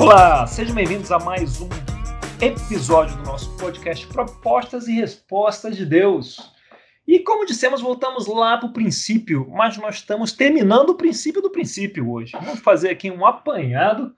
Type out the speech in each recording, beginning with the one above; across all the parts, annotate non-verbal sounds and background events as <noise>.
Olá, sejam bem-vindos a mais um episódio do nosso podcast Propostas e Respostas de Deus. E como dissemos, voltamos lá para o princípio, mas nós estamos terminando o princípio do princípio hoje. Vamos fazer aqui um apanhado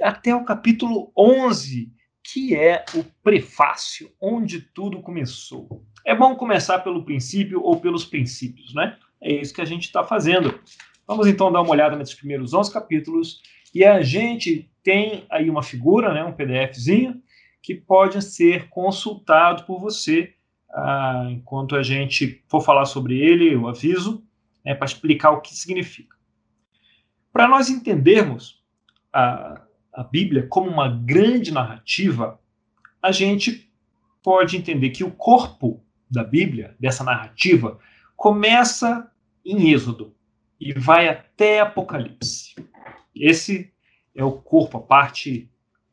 até o capítulo 11, que é o prefácio, onde tudo começou. É bom começar pelo princípio ou pelos princípios, né? É isso que a gente está fazendo. Vamos então dar uma olhada nesses primeiros 11 capítulos e a gente tem aí uma figura, né, um PDFzinho, que pode ser consultado por você ah, enquanto a gente for falar sobre ele, eu aviso, né, para explicar o que significa. Para nós entendermos a, a Bíblia como uma grande narrativa, a gente pode entender que o corpo da Bíblia, dessa narrativa, começa em Êxodo e vai até Apocalipse. Esse é o corpo, a parte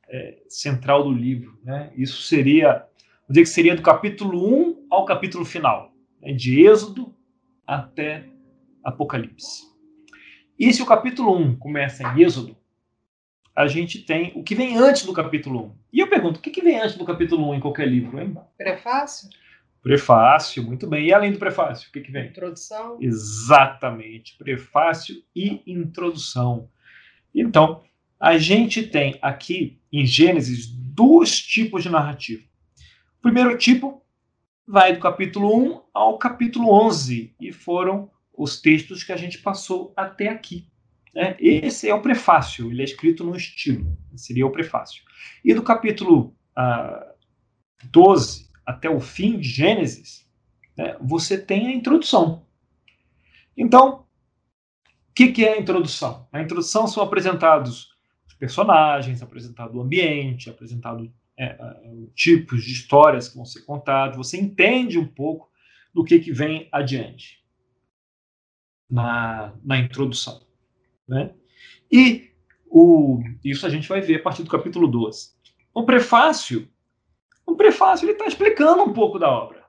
é, central do livro. Né? Isso seria, vou dizer que seria do capítulo 1 ao capítulo final, né? de Êxodo até Apocalipse. E se o capítulo 1 começa em Êxodo, a gente tem o que vem antes do capítulo 1. E eu pergunto, o que, que vem antes do capítulo 1 em qualquer livro? Hein? Prefácio? Prefácio, muito bem. E além do prefácio, o que, que vem? Introdução. Exatamente, prefácio e introdução. Então, a gente tem aqui em Gênesis dois tipos de narrativa. O primeiro tipo vai do capítulo 1 ao capítulo 11, e foram os textos que a gente passou até aqui. Né? Esse é o prefácio, ele é escrito no estilo, seria o prefácio. E do capítulo ah, 12 até o fim de Gênesis, né, você tem a introdução. Então, que, que é a introdução? A introdução são apresentados os personagens, apresentado o ambiente, apresentado é, é, tipos de histórias que vão ser contadas. Você entende um pouco do que, que vem adiante na, na introdução. Né? E o, isso a gente vai ver a partir do capítulo 12. O prefácio o prefácio está explicando um pouco da obra,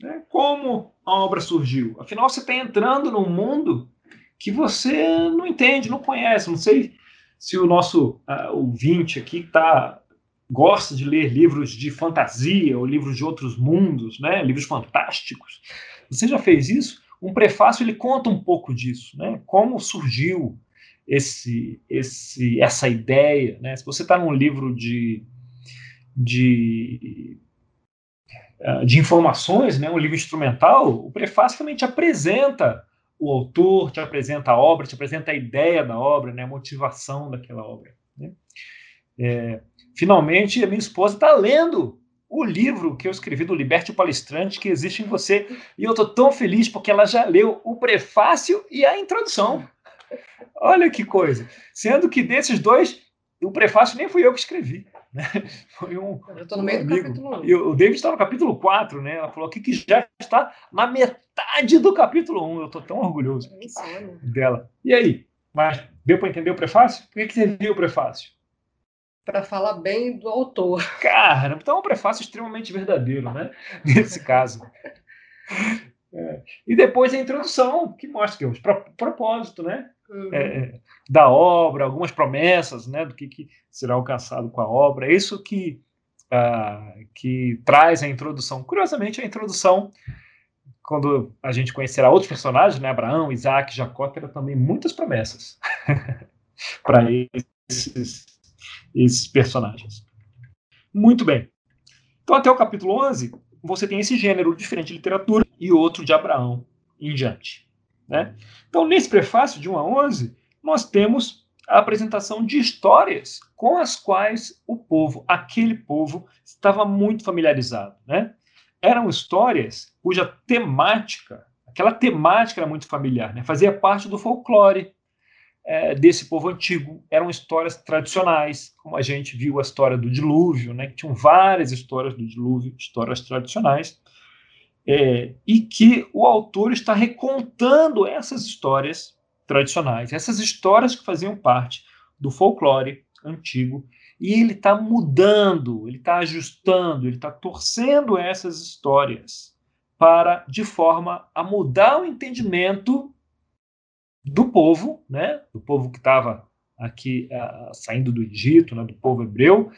né? como a obra surgiu. Afinal, você está entrando num mundo que você não entende, não conhece. Não sei se o nosso uh, ouvinte aqui tá, gosta de ler livros de fantasia ou livros de outros mundos, né? livros fantásticos. Você já fez isso? Um prefácio ele conta um pouco disso, né? como surgiu esse, esse, essa ideia. Né? Se você está num livro de de, ah, de informações, né, um livro instrumental, o prefácio também te apresenta o autor, te apresenta a obra, te apresenta a ideia da obra, né, a motivação daquela obra. Né? É, finalmente, a minha esposa está lendo o livro que eu escrevi do Liberte Palestrante, que existe em você, e eu estou tão feliz porque ela já leu o prefácio e a introdução. Olha que coisa! Sendo que desses dois, o prefácio nem fui eu que escrevi. Né? <laughs> Foi um, eu estou no meio um do capítulo 1. E o David está no capítulo 4, né? Ela falou aqui que já está na metade do capítulo 1. Eu estou tão orgulhoso dela. E aí? Mas deu para entender o prefácio? Por que, que você viu o prefácio? Para falar bem do autor. <laughs> Cara, então é um prefácio extremamente verdadeiro, né? <laughs> Nesse caso. É. E depois a introdução, que mostra que é o propósito, né? Uhum. É, é, da obra, algumas promessas né, do que, que, será alcançado com a obra. É isso que, uh, que traz a introdução. Curiosamente, a introdução, quando a gente conhecerá outros personagens, né, Abraão, Isaac, Jacó, terá também muitas promessas <laughs> para esses, esses personagens. Muito bem. Então, até o capítulo 11, você tem esse gênero diferente de literatura e outro de Abraão em diante. Né? Então, nesse prefácio de 1 a 11, nós temos a apresentação de histórias com as quais o povo, aquele povo, estava muito familiarizado. Né? Eram histórias cuja temática, aquela temática era muito familiar, né? fazia parte do folclore é, desse povo antigo. Eram histórias tradicionais, como a gente viu a história do dilúvio, né? tinham várias histórias do dilúvio, histórias tradicionais é, e que o autor está recontando essas histórias tradicionais, essas histórias que faziam parte do folclore antigo, e ele está mudando, ele está ajustando, ele está torcendo essas histórias para, de forma a mudar o entendimento do povo, né, do povo que estava aqui uh, saindo do Egito, né, do povo hebreu,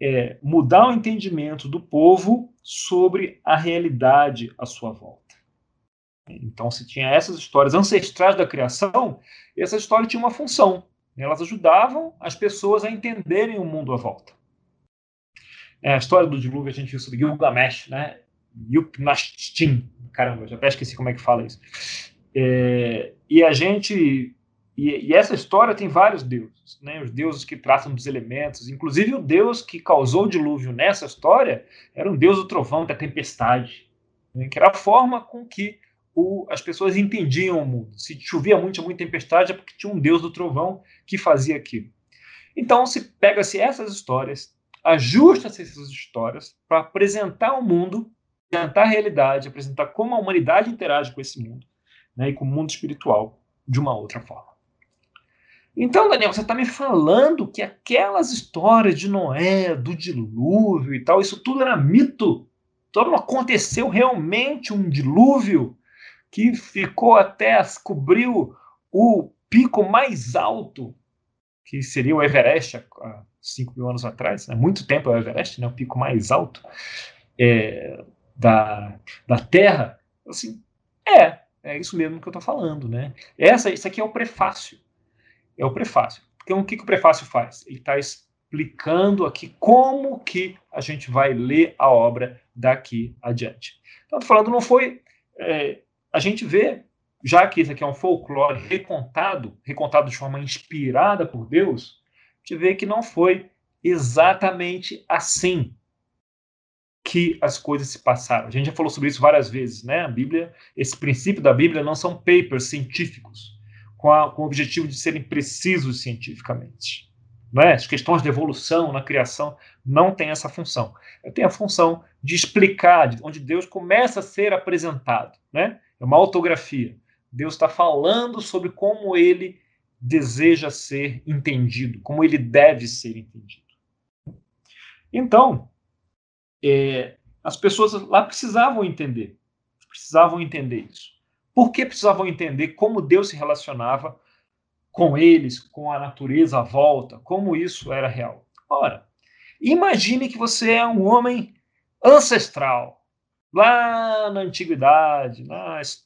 é mudar o entendimento do povo sobre a realidade à sua volta. Então, se tinha essas histórias ancestrais da criação, essa história tinha uma função. Elas ajudavam as pessoas a entenderem o mundo à volta. É, a história do dilúvio a gente viu sobre Gilgamesh, né? Yupnashtim. Caramba, já até esqueci como é que fala isso. É, e a gente. E, e, essa história tem vários deuses, né? Os deuses que tratam dos elementos. Inclusive, o deus que causou o dilúvio nessa história era um deus do trovão, da tempestade, né? que era a forma com que o, as pessoas entendiam o mundo. Se chovia muito, muita tempestade, é porque tinha um deus do trovão que fazia aquilo. Então, se pega-se essas histórias, ajusta-se essas histórias para apresentar o mundo, apresentar a realidade, apresentar como a humanidade interage com esse mundo né, e com o mundo espiritual de uma outra forma. Então, Daniel, você está me falando que aquelas histórias de Noé, do dilúvio e tal, isso tudo era mito? Então não aconteceu realmente um dilúvio? que ficou até cobriu o pico mais alto, que seria o Everest há 5 mil anos atrás, né? muito tempo é o Everest, né? o pico mais alto é, da, da Terra. Assim, é, é isso mesmo que eu estou falando. Né? Essa, isso aqui é o prefácio. É o prefácio. Então, o que, que o prefácio faz? Ele está explicando aqui como que a gente vai ler a obra daqui adiante. Então, falando, não foi é, a gente vê, já que isso aqui é um folclore recontado, recontado de forma inspirada por Deus, a gente vê que não foi exatamente assim que as coisas se passaram. A gente já falou sobre isso várias vezes, né? A Bíblia, esse princípio da Bíblia não são papers científicos com, a, com o objetivo de serem precisos cientificamente. Não é? As questões de evolução na criação não têm essa função. Tem a função de explicar, de onde Deus começa a ser apresentado, né? É uma autografia. Deus está falando sobre como ele deseja ser entendido, como ele deve ser entendido. Então, é, as pessoas lá precisavam entender, precisavam entender isso. Por que precisavam entender como Deus se relacionava com eles, com a natureza à volta, como isso era real? Ora, imagine que você é um homem ancestral, lá na antiguidade,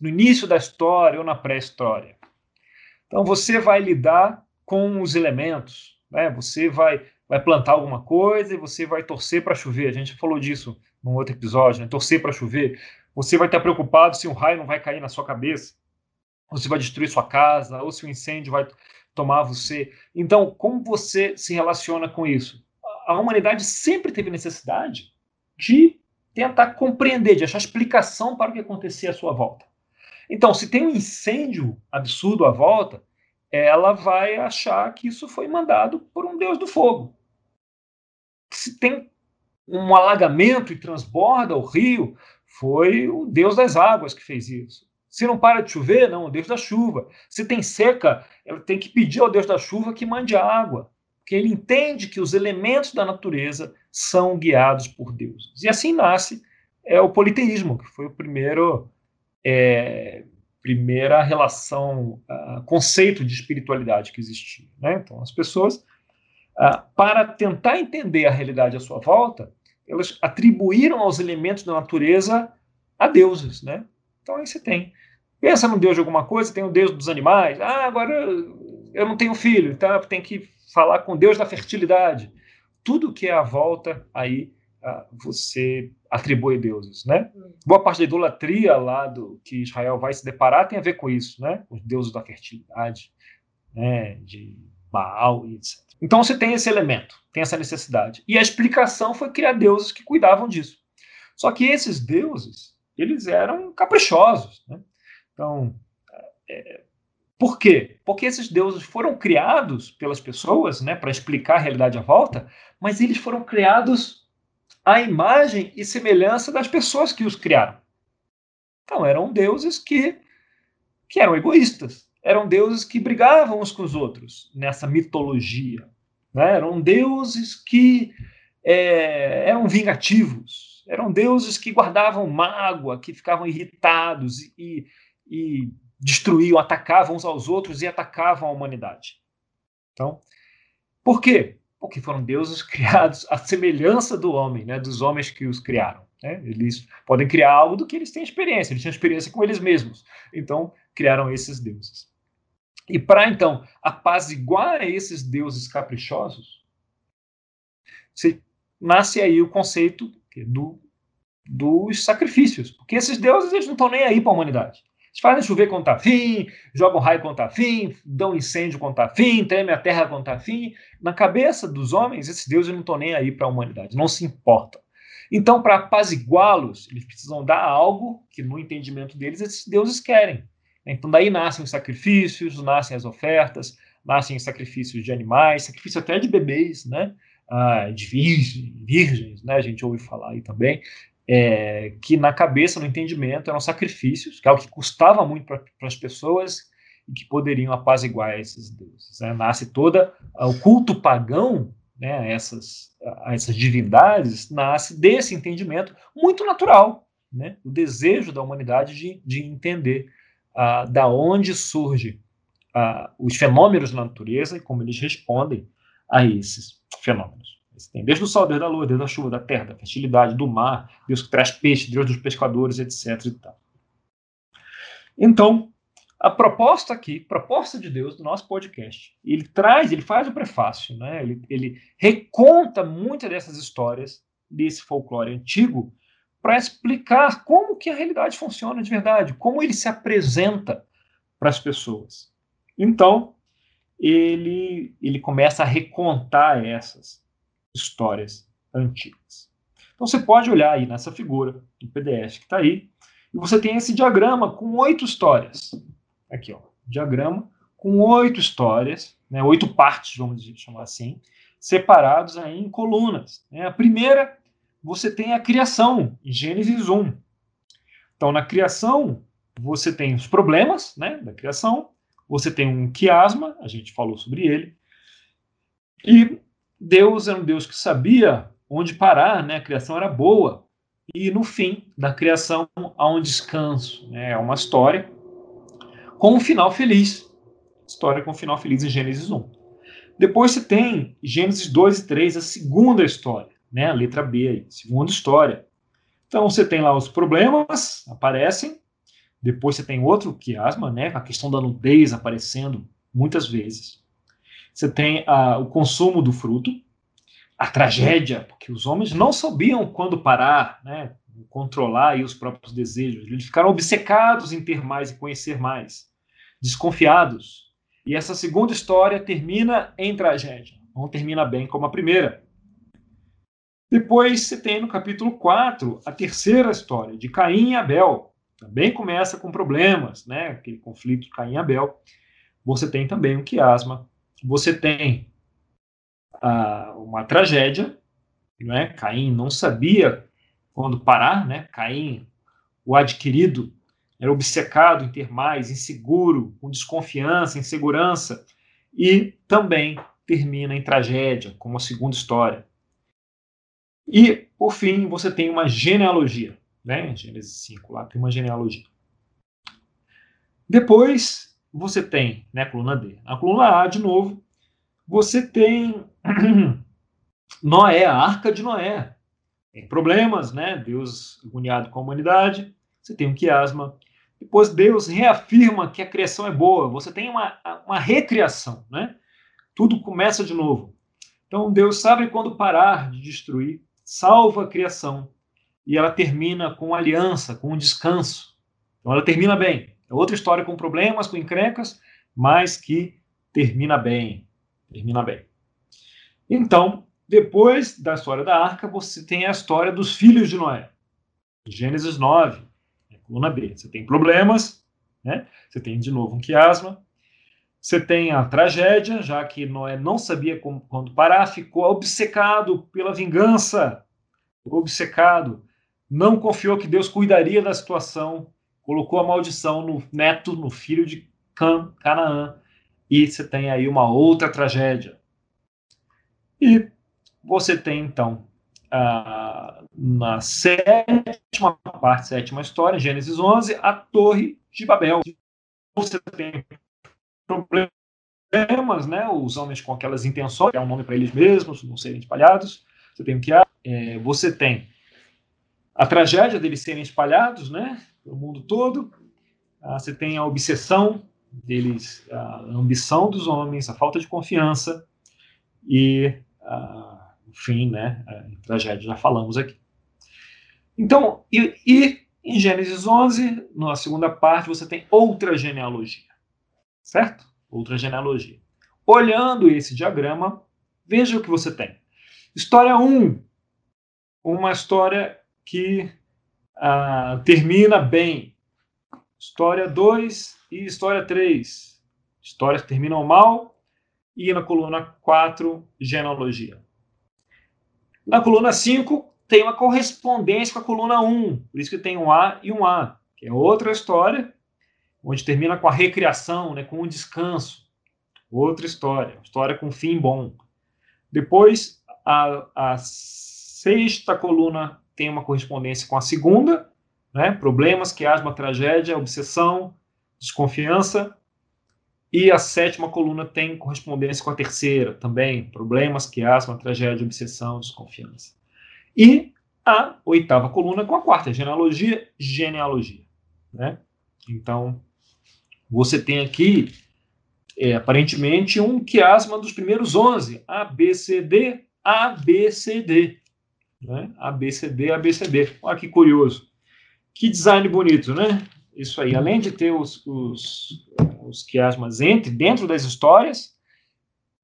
no início da história ou na pré-história. Então você vai lidar com os elementos, né? Você vai vai plantar alguma coisa e você vai torcer para chover. A gente falou disso num outro episódio, né? Torcer para chover. Você vai estar preocupado se um raio não vai cair na sua cabeça, ou se vai destruir sua casa, ou se o um incêndio vai tomar você. Então, como você se relaciona com isso? A humanidade sempre teve necessidade de tentar compreender, de achar explicação para o que acontecia à sua volta. Então, se tem um incêndio absurdo à volta, ela vai achar que isso foi mandado por um deus do fogo. Se tem um alagamento e transborda o rio, foi o deus das águas que fez isso. Se não para de chover, não, o deus da chuva. Se tem seca, ela tem que pedir ao deus da chuva que mande água que ele entende que os elementos da natureza são guiados por Deus. E assim nasce é, o politeísmo, que foi o primeiro é, primeira relação, uh, conceito de espiritualidade que existia. Né? Então, as pessoas, uh, para tentar entender a realidade à sua volta, elas atribuíram aos elementos da natureza a deuses. Né? Então, aí você tem. Pensa no Deus de alguma coisa, tem o Deus dos animais. Ah, agora eu não tenho filho, então tenho que falar com Deus da fertilidade. Tudo que é à volta, aí uh, você atribui deuses, né? Boa parte da idolatria lá do que Israel vai se deparar tem a ver com isso, né? Os deuses da fertilidade, né? De Baal e etc. Então você tem esse elemento, tem essa necessidade. E a explicação foi criar deuses que cuidavam disso. Só que esses deuses, eles eram caprichosos, né? Então, é, por quê? Porque esses deuses foram criados pelas pessoas, né, para explicar a realidade à volta, mas eles foram criados à imagem e semelhança das pessoas que os criaram. Então, eram deuses que, que eram egoístas, eram deuses que brigavam uns com os outros nessa mitologia. Né? Eram deuses que é, eram vingativos, eram deuses que guardavam mágoa, que ficavam irritados e, e destruíam, atacavam uns aos outros e atacavam a humanidade. Então, por quê? Porque foram deuses <laughs> criados à semelhança do homem, né, dos homens que os criaram. Né? Eles podem criar algo do que eles têm experiência, eles têm experiência com eles mesmos. Então, criaram esses deuses. E para, então, apaziguar esses deuses caprichosos, nasce aí o conceito do, dos sacrifícios. Porque esses deuses eles não estão nem aí para a humanidade. Eles fazem chover quando está fim, jogam raio quando está fim, dão incêndio quando está fim, treme a terra quando está fim. Na cabeça dos homens, esses deuses não estão nem aí para a humanidade, não se importam. Então, para apaziguá-los, eles precisam dar algo que, no entendimento deles, esses deuses querem. Então, daí nascem os sacrifícios, nascem as ofertas, nascem sacrifícios de animais, sacrifício até de bebês, né? Ah, de virgens, virgens, né? A gente ouve falar aí também é, que na cabeça, no entendimento, eram sacrifícios, que é o que custava muito para as pessoas e que poderiam apaziguar esses deuses. Né? Nasce toda o culto pagão, né, essas, essas divindades, nasce desse entendimento muito natural, né, o desejo da humanidade de, de entender uh, da onde surge uh, os fenômenos da natureza e como eles respondem a esses fenômenos. Desde o sol, desde a lua, desde a chuva, da terra, da fertilidade, do mar, Deus que traz peixe, Deus dos pescadores, etc. E tal. Então, a proposta aqui, proposta de Deus do nosso podcast, ele traz, ele faz o prefácio, né? ele, ele reconta muitas dessas histórias desse folclore antigo para explicar como que a realidade funciona de verdade, como ele se apresenta para as pessoas. Então, ele, ele começa a recontar essas histórias antigas. Então você pode olhar aí nessa figura do PDF que está aí, e você tem esse diagrama com oito histórias. Aqui, ó, diagrama com oito histórias, né, oito partes, vamos chamar assim, separados aí em colunas. Né? A primeira, você tem a criação, em Gênesis 1. Então, na criação, você tem os problemas né, da criação, você tem um quiasma, a gente falou sobre ele, e Deus era um Deus que sabia onde parar, né? A criação era boa. E no fim da criação há um descanso, né? É uma história com um final feliz. História com um final feliz em Gênesis 1. Depois você tem Gênesis 2 e 3, a segunda história, né? A letra B aí, segunda história. Então você tem lá os problemas aparecem, depois você tem outro quiasma, né? A questão da nudez aparecendo muitas vezes. Você tem a, o consumo do fruto, a tragédia, porque os homens não sabiam quando parar, né, controlar os próprios desejos. Eles ficaram obcecados em ter mais e conhecer mais, desconfiados. E essa segunda história termina em tragédia. Não termina bem como a primeira. Depois você tem no capítulo 4 a terceira história, de Caim e Abel. Também começa com problemas, né? aquele conflito de Caim e Abel. Você tem também o quiasma, você tem ah, uma tragédia, é? Caim não sabia quando parar, né? Caim, o adquirido, era obcecado em ter mais, inseguro, com desconfiança, insegurança, e também termina em tragédia, como a segunda história. E, por fim, você tem uma genealogia, né? Gênesis 5, lá tem uma genealogia. Depois, você tem, né, coluna D. A coluna A, de novo, você tem <clears throat> Noé, a arca de Noé. Tem problemas, né? Deus agoniado com a humanidade. Você tem um quiasma. Depois Deus reafirma que a criação é boa. Você tem uma, uma recriação, né? Tudo começa de novo. Então Deus sabe quando parar de destruir, salva a criação e ela termina com aliança, com descanso. Então ela termina bem. É outra história com problemas, com encrencas, mas que termina bem. Termina bem. Então, depois da história da arca, você tem a história dos filhos de Noé. Gênesis 9, coluna B. Você tem problemas, né? você tem de novo um quiasma, você tem a tragédia, já que Noé não sabia como, quando parar, ficou obcecado pela vingança, obcecado, não confiou que Deus cuidaria da situação, colocou a maldição no neto, no filho de Can, Canaã, e você tem aí uma outra tragédia. E você tem, então, a, na sétima parte, sétima história, Gênesis 11, a Torre de Babel. Você tem problemas né? Os homens com aquelas intenções, é um nome para eles mesmos, não serem espalhados. Você tem o que é, você tem a tragédia deles serem espalhados, né? Pelo mundo todo. Ah, você tem a obsessão deles, a ambição dos homens, a falta de confiança e ah, o fim, né? A tragédia já falamos aqui. Então, e, e em Gênesis 11, na segunda parte, você tem outra genealogia, certo? Outra genealogia. Olhando esse diagrama, veja o que você tem. História 1, uma história que ah, termina bem. História 2 e história 3. Histórias que terminam mal. E na coluna 4, genealogia. Na coluna 5, tem uma correspondência com a coluna 1. Por isso que tem um A e um A, que é outra história, onde termina com a recriação, né, com o descanso. Outra história, história com fim bom. Depois, a, a sexta coluna tem uma correspondência com a segunda, né, problemas, quiasma, tragédia, obsessão, desconfiança. E a sétima coluna tem correspondência com a terceira, também, problemas, quiasma, tragédia, obsessão, desconfiança. E a oitava coluna com a quarta, genealogia, genealogia. Né? Então, você tem aqui, é, aparentemente, um quiasma dos primeiros 11, A, B, C, D, A, B, C, D. Né? A, B, C, D, A, B, C, D. Olha que curioso. Que design bonito, né? Isso aí, além de ter os, os, os quiasmas entre, dentro das histórias,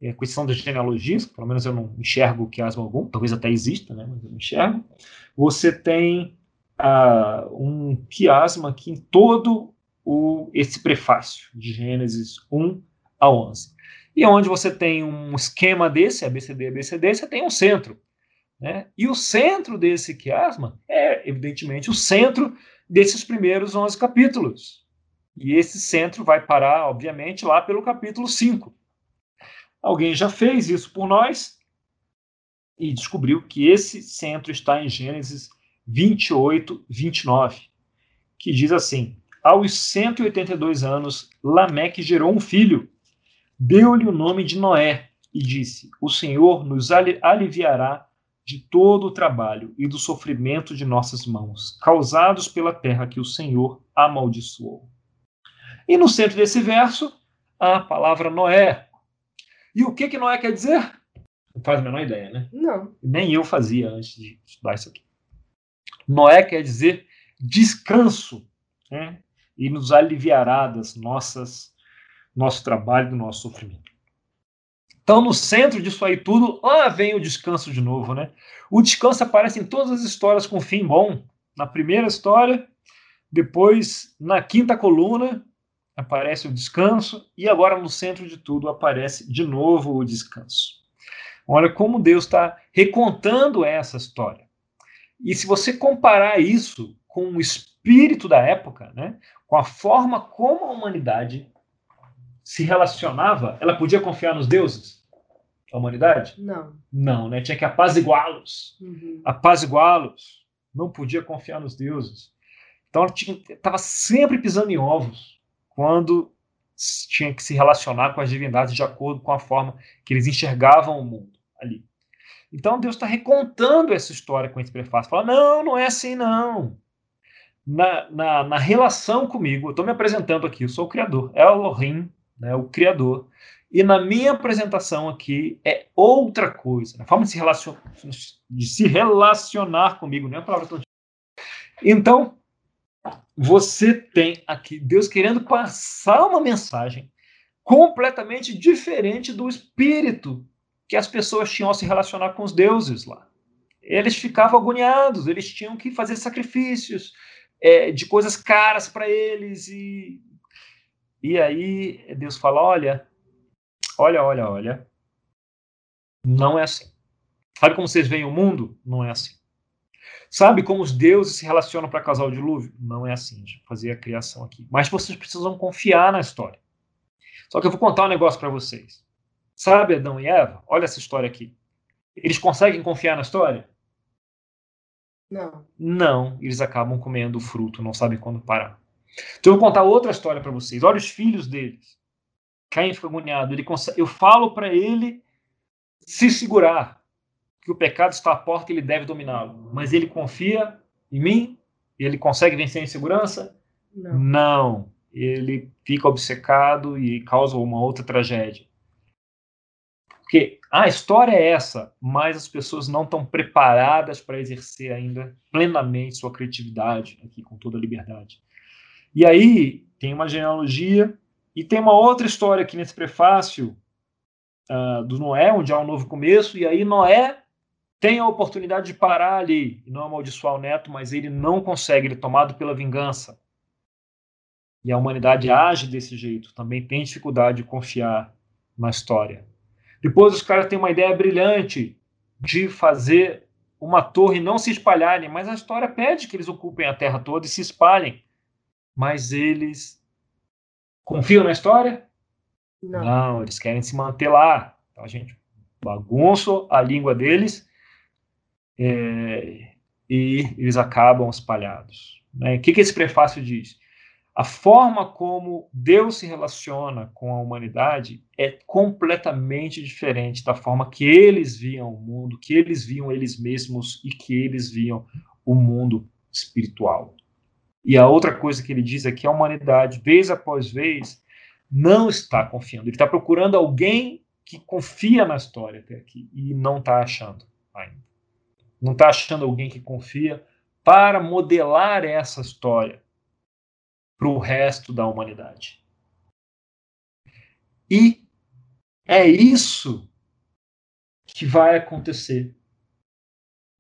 é, questão das genealogias, pelo menos eu não enxergo quiasma algum, talvez até exista, né, mas eu não enxergo. Você tem uh, um quiasma aqui em todo o, esse prefácio, de Gênesis 1 a 11. E onde você tem um esquema desse, ABCD, ABCD, você tem um centro. Né? E o centro desse quiasma é, evidentemente, o centro desses primeiros 11 capítulos. E esse centro vai parar, obviamente, lá pelo capítulo 5. Alguém já fez isso por nós e descobriu que esse centro está em Gênesis 28, 29, que diz assim: Aos 182 anos, Lameque gerou um filho, deu-lhe o nome de Noé e disse: O Senhor nos aliviará de todo o trabalho e do sofrimento de nossas mãos, causados pela terra que o Senhor amaldiçoou. E no centro desse verso, a palavra Noé, e o que, que Noé quer dizer? Não faz a menor ideia, né? Não. Nem eu fazia antes de estudar isso aqui. Noé quer dizer descanso, né? E nos aliviará das nossas nosso trabalho, do nosso sofrimento. Então, no centro disso aí tudo, lá vem o descanso de novo, né? O descanso aparece em todas as histórias com fim bom. Na primeira história, depois na quinta coluna, aparece o descanso e agora no centro de tudo aparece de novo o descanso. Olha como Deus está recontando essa história. E se você comparar isso com o espírito da época, né, com a forma como a humanidade se relacionava, ela podia confiar nos deuses? A humanidade? Não. Não, né? Tinha que apaziguá-los. Uhum. Apaziguá-los. Não podia confiar nos deuses. Então ela estava sempre pisando em ovos quando tinha que se relacionar com as divindades de acordo com a forma que eles enxergavam o mundo ali. Então Deus está recontando essa história com esse prefácio. Fala, não, não é assim não. Na, na, na relação comigo, eu estou me apresentando aqui, eu sou o Criador, é o Elohim, né, o Criador. E na minha apresentação aqui é outra coisa. A forma de se, relacion... de se relacionar comigo, não é a palavra tão Então, você tem aqui Deus querendo passar uma mensagem completamente diferente do espírito que as pessoas tinham ao se relacionar com os deuses lá. Eles ficavam agoniados, eles tinham que fazer sacrifícios é, de coisas caras para eles e e aí Deus fala, olha, olha, olha, olha, não é assim. Sabe como vocês veem o mundo? Não é assim. Sabe como os deuses se relacionam para causar o dilúvio? Não é assim, de fazer a criação aqui. Mas vocês precisam confiar na história. Só que eu vou contar um negócio para vocês. Sabe Adão e Eva? Olha essa história aqui. Eles conseguem confiar na história? Não. Não, eles acabam comendo o fruto, não sabem quando parar. Então eu vou contar outra história para vocês. Olha os filhos deles. Caim fica agoniado. Ele consegue, eu falo para ele se segurar, que o pecado está à porta e ele deve dominá-lo. Mas ele confia em mim? Ele consegue vencer a insegurança? Não. Não. Ele fica obcecado e causa uma outra tragédia. Porque a história é essa, mas as pessoas não estão preparadas para exercer ainda plenamente sua criatividade aqui com toda a liberdade. E aí tem uma genealogia e tem uma outra história aqui nesse prefácio uh, do Noé, onde há um novo começo, e aí Noé tem a oportunidade de parar ali e não amaldiçoar o neto, mas ele não consegue, ele é tomado pela vingança. E a humanidade age desse jeito, também tem dificuldade de confiar na história. Depois os caras têm uma ideia brilhante de fazer uma torre não se espalharem, mas a história pede que eles ocupem a terra toda e se espalhem. Mas eles confiam na história? Não. Não, eles querem se manter lá. Então a gente bagunça a língua deles é, e eles acabam espalhados. Né? O que, que esse prefácio diz? A forma como Deus se relaciona com a humanidade é completamente diferente da forma que eles viam o mundo, que eles viam eles mesmos e que eles viam o mundo espiritual. E a outra coisa que ele diz é que a humanidade, vez após vez, não está confiando. Ele está procurando alguém que confia na história até aqui e não está achando ainda. Não está achando alguém que confia para modelar essa história para o resto da humanidade. E é isso que vai acontecer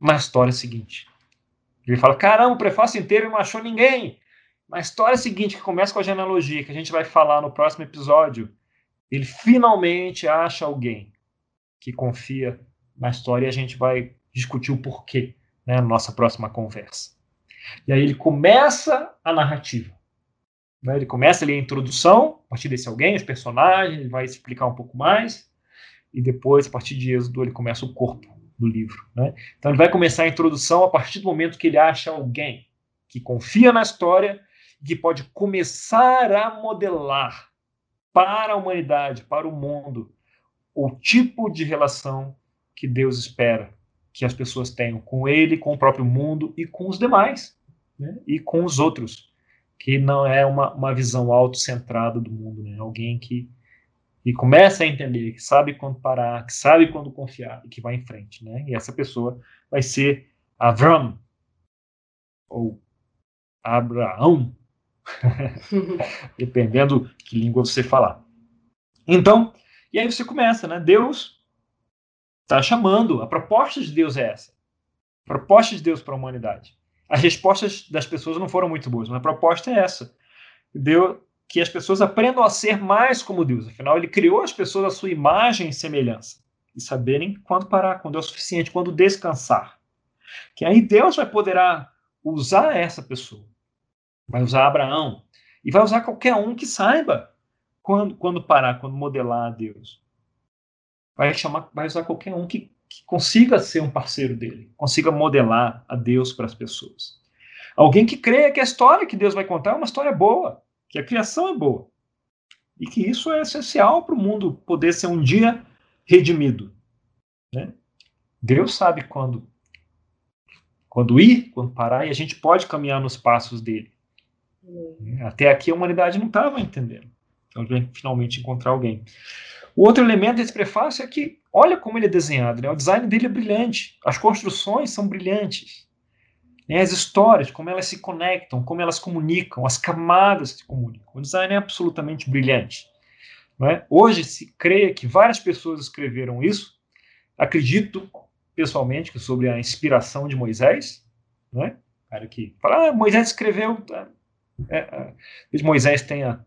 na história seguinte. Ele fala: caramba, o prefácio inteiro não achou ninguém. Na história seguinte, que começa com a genealogia, que a gente vai falar no próximo episódio, ele finalmente acha alguém que confia na história e a gente vai discutir o porquê né, na nossa próxima conversa. E aí ele começa a narrativa. Né? Ele começa ali a introdução, a partir desse alguém, os personagens, ele vai explicar um pouco mais, e depois, a partir de Êxodo, ele começa o corpo do livro. Né? Então ele vai começar a introdução a partir do momento que ele acha alguém que confia na história e que pode começar a modelar para a humanidade, para o mundo, o tipo de relação que Deus espera que as pessoas tenham com ele, com o próprio mundo e com os demais, né? e com os outros que não é uma, uma visão autocentrada do mundo, né? Alguém que, que começa a entender, que sabe quando parar, que sabe quando confiar e que vai em frente, né? E essa pessoa vai ser Avram ou Abraão, <laughs> dependendo que língua você falar. Então, e aí você começa, né? Deus está chamando, a proposta de Deus é essa. A proposta de Deus para a humanidade as respostas das pessoas não foram muito boas, mas a proposta é essa. Deu que as pessoas aprendam a ser mais como Deus. Afinal, ele criou as pessoas à sua imagem e semelhança. E saberem quando parar, quando é o suficiente, quando descansar. Que aí Deus vai poderá usar essa pessoa. Vai usar Abraão. E vai usar qualquer um que saiba quando, quando parar, quando modelar a Deus. Vai, chamar, vai usar qualquer um que que consiga ser um parceiro dele, consiga modelar a Deus para as pessoas. Alguém que creia que a história que Deus vai contar é uma história boa, que a criação é boa. E que isso é essencial para o mundo poder ser um dia redimido. Né? Deus sabe quando, quando ir, quando parar, e a gente pode caminhar nos passos dele. Até aqui a humanidade não estava entendendo. Então, a finalmente encontrar alguém. O outro elemento desse prefácio é que, olha como ele é desenhado, né? o design dele é brilhante, as construções são brilhantes, né? as histórias, como elas se conectam, como elas comunicam, as camadas se comunicam. O design é absolutamente brilhante. É? Hoje se crê que várias pessoas escreveram isso. Acredito, pessoalmente, que sobre a inspiração de Moisés, não é? cara que fala, ah, Moisés escreveu. Tá? É, é, Moisés tenha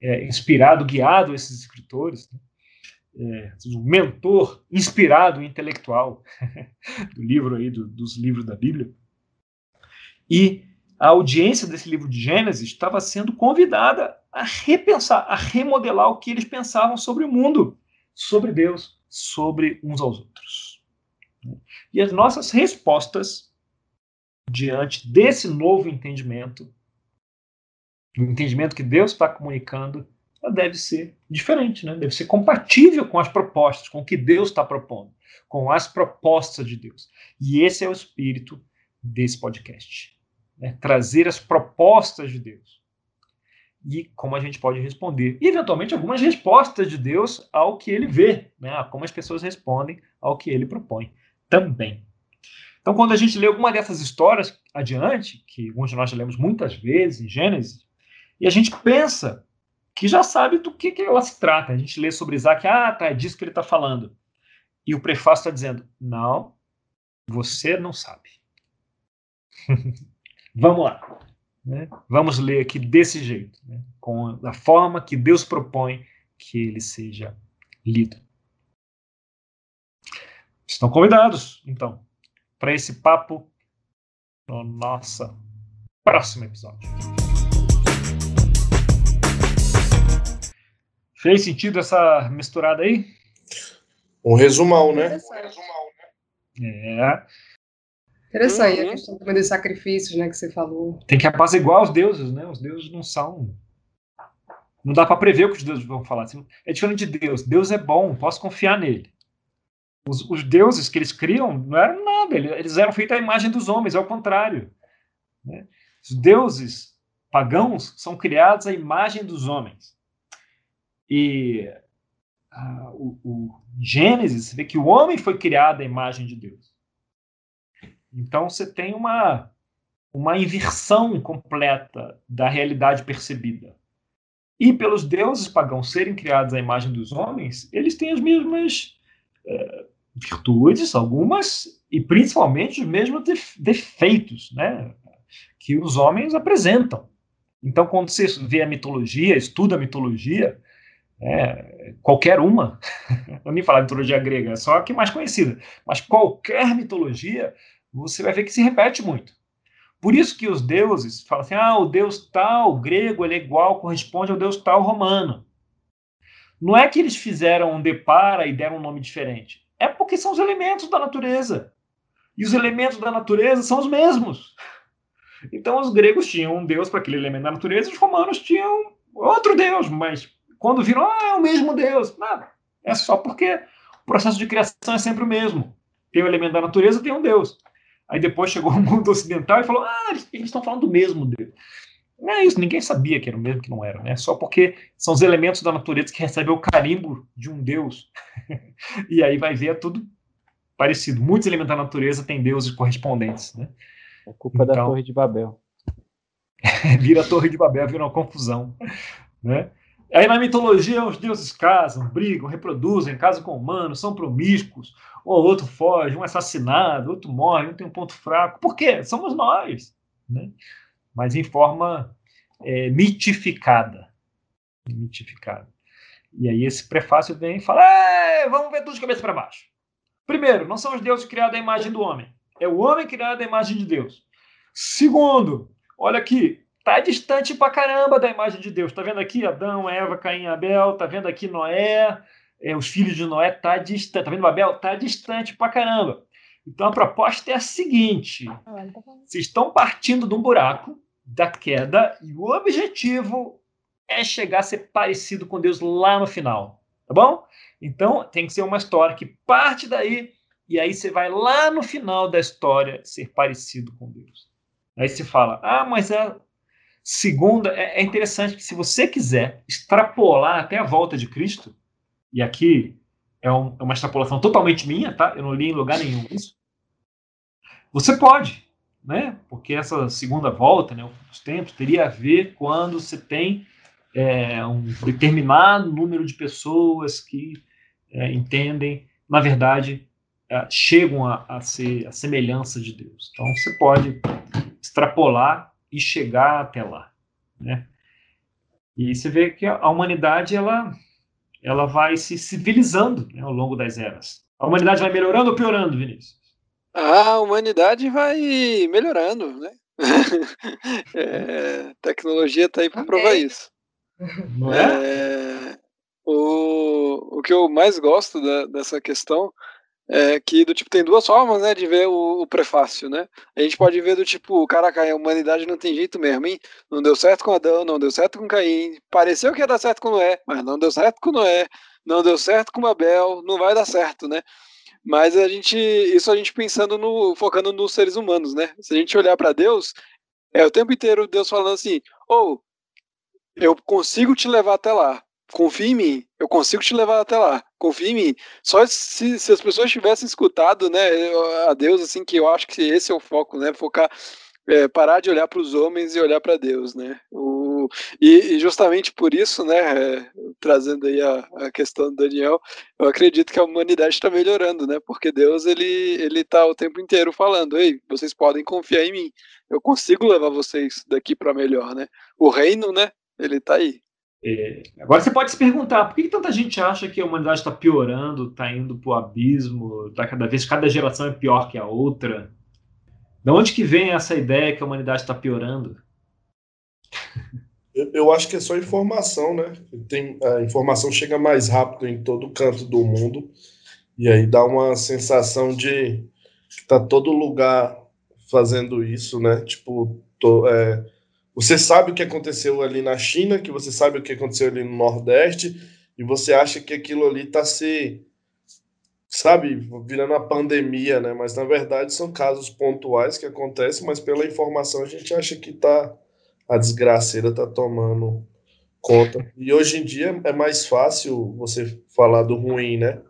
é, inspirado, guiado esses escritores. Né? É, um mentor inspirado intelectual <laughs> do livro aí, do, dos livros da Bíblia. E a audiência desse livro de Gênesis estava sendo convidada a repensar, a remodelar o que eles pensavam sobre o mundo, sobre Deus, sobre uns aos outros. E as nossas respostas diante desse novo entendimento, o entendimento que Deus está comunicando, deve ser diferente, né? deve ser compatível com as propostas, com o que Deus está propondo, com as propostas de Deus. E esse é o espírito desse podcast. Né? Trazer as propostas de Deus. E como a gente pode responder. E, eventualmente, algumas respostas de Deus ao que ele vê, né? como as pessoas respondem ao que ele propõe também. Então, quando a gente lê alguma dessas histórias adiante, que alguns de nós já lemos muitas vezes em Gênesis, e a gente pensa que já sabe do que, que ela se trata. A gente lê sobre Isaac, ah, tá, é disso que ele está falando. E o prefácio está dizendo, não, você não sabe. <laughs> Vamos lá. Né? Vamos ler aqui desse jeito, né? com a forma que Deus propõe que ele seja lido. Estão convidados, então, para esse papo no nosso próximo episódio. Fez sentido essa misturada aí? Um resumão, né? É. Interessante uhum. a questão também dos sacrifícios, né, que você falou. Tem que apaziguar os deuses, né? Os deuses não são. Não dá para prever o que os deuses vão falar. É diferente de Deus. Deus é bom, posso confiar nele. Os, os deuses que eles criam não eram nada, eles eram feitos à imagem dos homens, ao contrário. Né? Os deuses pagãos são criados à imagem dos homens. E ah, o, o Gênesis, você vê que o homem foi criado à imagem de Deus. Então você tem uma, uma inversão completa da realidade percebida. E pelos deuses pagãos serem criados à imagem dos homens, eles têm as mesmas é, virtudes, algumas, e principalmente os mesmos defeitos né, que os homens apresentam. Então, quando você vê a mitologia, estuda a mitologia, é, qualquer uma, <laughs> não nem falar de mitologia grega, é só a que é mais conhecida, mas qualquer mitologia, você vai ver que se repete muito. Por isso que os deuses falam assim: ah, o deus tal grego ele é igual, corresponde ao deus tal romano. Não é que eles fizeram um depara e deram um nome diferente. É porque são os elementos da natureza. E os elementos da natureza são os mesmos. Então os gregos tinham um deus para aquele elemento da natureza os romanos tinham outro deus, mas quando viram, ah, é o mesmo Deus. Nada. É só porque o processo de criação é sempre o mesmo. Tem o um elemento da natureza, tem um Deus. Aí depois chegou <laughs> o mundo ocidental e falou, ah, eles, estão falando do mesmo Deus. Não é isso, ninguém sabia que era o mesmo que não era, né? Só porque são os elementos da natureza que recebem o carimbo de um Deus. <laughs> e aí vai ver é tudo parecido. Muitos elementos da natureza têm deuses correspondentes, né? É culpa então, da Torre de Babel. <laughs> vira a Torre de Babel, vira uma confusão, né? Aí na mitologia os deuses casam, brigam, reproduzem, casam com humanos, são promíscuos, ou outro foge, um é assassinado, outro morre, um tem um ponto fraco. Por quê? Somos nós, né? Mas em forma é, mitificada. Mitificada. E aí esse prefácio vem e fala: vamos ver tudo de cabeça para baixo. Primeiro, não são os deuses criados à imagem do homem. É o homem criado à imagem de Deus. Segundo, olha aqui, tá distante pra caramba da imagem de Deus. Tá vendo aqui Adão, Eva, Caim, Abel, tá vendo aqui Noé, é, os filhos de Noé, tá distante. Tá vendo Abel? Tá distante pra caramba. Então a proposta é a seguinte: vocês estão partindo de um buraco da queda e o objetivo é chegar a ser parecido com Deus lá no final, tá bom? Então tem que ser uma história que parte daí e aí você vai lá no final da história ser parecido com Deus. Aí você fala: ah, mas é Segunda, é, é interessante que se você quiser extrapolar até a volta de Cristo, e aqui é, um, é uma extrapolação totalmente minha, tá? Eu não li em lugar nenhum isso. Você pode, né? Porque essa segunda volta, né, os tempos, teria a ver quando você tem é, um determinado número de pessoas que é, entendem, na verdade, é, chegam a, a ser a semelhança de Deus. Então, você pode extrapolar e chegar até lá, né? E você vê que a humanidade ela ela vai se civilizando né, ao longo das eras. A humanidade vai melhorando ou piorando, Vinícius? A humanidade vai melhorando, né? <laughs> é, tecnologia está aí para provar isso. Não é? é? o, o que eu mais gosto da, dessa questão é, que do tipo tem duas formas, né, de ver o, o, prefácio, né? A gente pode ver do tipo, caraca, a humanidade não tem jeito mesmo, hein? Não deu certo com Adão, não deu certo com Caim, pareceu que ia dar certo com Noé, mas não deu certo com Noé, não deu certo com Abel, não vai dar certo, né? Mas a gente, isso a gente pensando no, focando nos seres humanos, né? Se a gente olhar para Deus, é o tempo inteiro Deus falando assim: ou oh, eu consigo te levar até lá, confia em mim, eu consigo te levar até lá, confia em mim. Só se, se as pessoas tivessem escutado, né, a Deus, assim, que eu acho que esse é o foco, né, focar, é, parar de olhar para os homens e olhar para Deus, né. O, e, e, justamente por isso, né, é, trazendo aí a, a, questão do Daniel, eu acredito que a humanidade está melhorando, né, porque Deus, ele, ele tá o tempo inteiro falando, ei, vocês podem confiar em mim, eu consigo levar vocês daqui para melhor, né. O reino, né, ele está aí. É, agora você pode se perguntar por que, que tanta gente acha que a humanidade está piorando, está indo para o abismo, está cada vez cada geração é pior que a outra. De onde que vem essa ideia que a humanidade está piorando? Eu, eu, acho que é só informação, né? Tem, a informação chega mais rápido em todo canto do mundo e aí dá uma sensação de que tá todo lugar fazendo isso, né? Tipo, é, você sabe o que aconteceu ali na China, que você sabe o que aconteceu ali no Nordeste, e você acha que aquilo ali está se, sabe, virando uma pandemia, né? Mas na verdade são casos pontuais que acontecem, mas pela informação a gente acha que tá a desgraceira tá tomando conta. E hoje em dia é mais fácil você falar do ruim, né?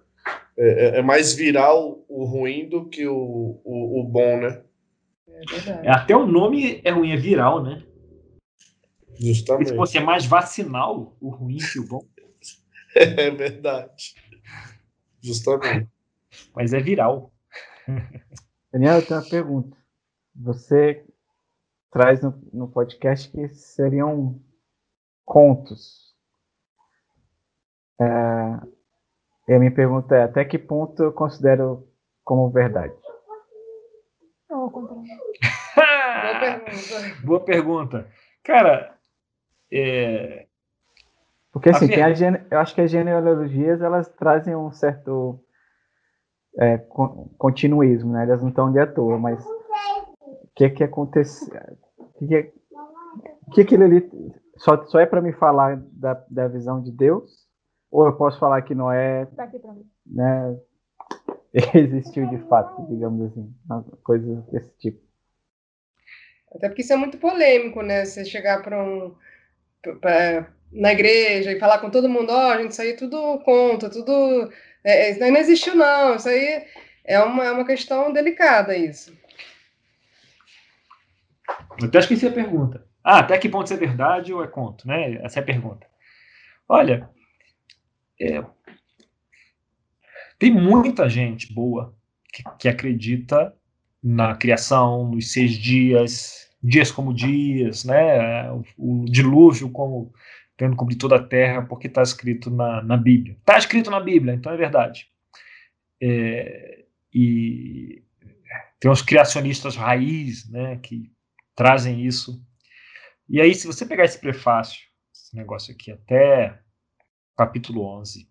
É, é, é mais viral o ruim do que o, o, o bom, né? É, é até o nome é ruim, é viral, né? Justamente. Se fosse mais vacinal, o ruim que o bom. <laughs> É verdade. Justamente. Mas é viral. Daniel, eu tenho uma pergunta. Você traz no, no podcast que seriam contos. É, e a minha pergunta é: até que ponto eu considero como verdade? Boa pergunta. <laughs> Boa pergunta. Cara, é... Porque assim, tem a gene... eu acho que as genealogias elas trazem um certo é, continuismo, né? Elas não estão de à toa, mas o que que aconteceu? O que, que, que aquilo ali só, só é para me falar da, da visão de Deus? Ou eu posso falar que Noé tá né, <laughs> existiu de fato, digamos assim, coisas desse tipo? Até porque isso é muito polêmico, né? Você chegar para um pra, na igreja e falar com todo mundo, ó, oh, gente, isso aí tudo conta, tudo. É, isso aí não existiu, não. Isso aí é uma, é uma questão delicada, isso. Eu até esqueci a pergunta. Ah, até que ponto isso é verdade ou é conto, né? Essa é a pergunta. Olha, é, tem muita gente boa que, que acredita na criação, nos seis dias, dias como dias, né? O, dilúvio como tendo cobrir toda a terra, porque está escrito na, na Bíblia. Está escrito na Bíblia, então é verdade. É, e tem os criacionistas raiz, né, que trazem isso. E aí, se você pegar esse prefácio, esse negócio aqui, até capítulo 11,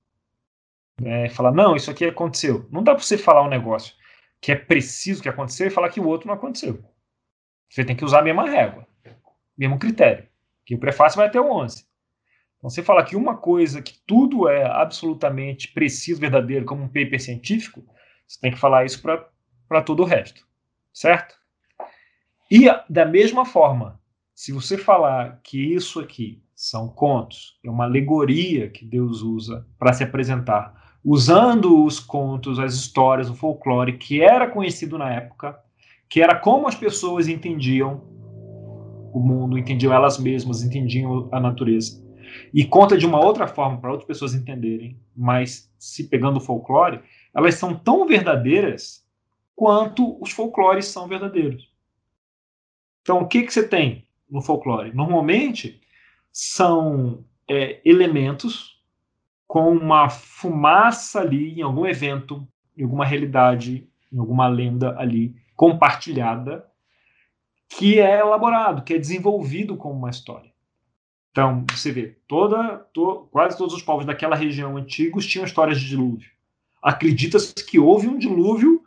né, e falar, não, isso aqui aconteceu. Não dá para você falar um negócio que é preciso que aconteceu e falar que o outro não aconteceu. Você tem que usar a mesma régua, mesmo critério. Que o prefácio vai até o 11. Então, você falar que uma coisa, que tudo é absolutamente preciso, verdadeiro, como um paper científico, você tem que falar isso para todo o resto. Certo? E, da mesma forma, se você falar que isso aqui são contos, é uma alegoria que Deus usa para se apresentar, usando os contos, as histórias, o folclore que era conhecido na época, que era como as pessoas entendiam o mundo, entendiam elas mesmas, entendiam a natureza. E conta de uma outra forma para outras pessoas entenderem, mas se pegando o folclore, elas são tão verdadeiras quanto os folclores são verdadeiros. Então, o que, que você tem no folclore? Normalmente, são é, elementos com uma fumaça ali em algum evento, em alguma realidade, em alguma lenda ali, compartilhada que é elaborado, que é desenvolvido como uma história. Então, você vê, toda, to, quase todos os povos daquela região antigos tinham histórias de dilúvio. acredita-se que houve um dilúvio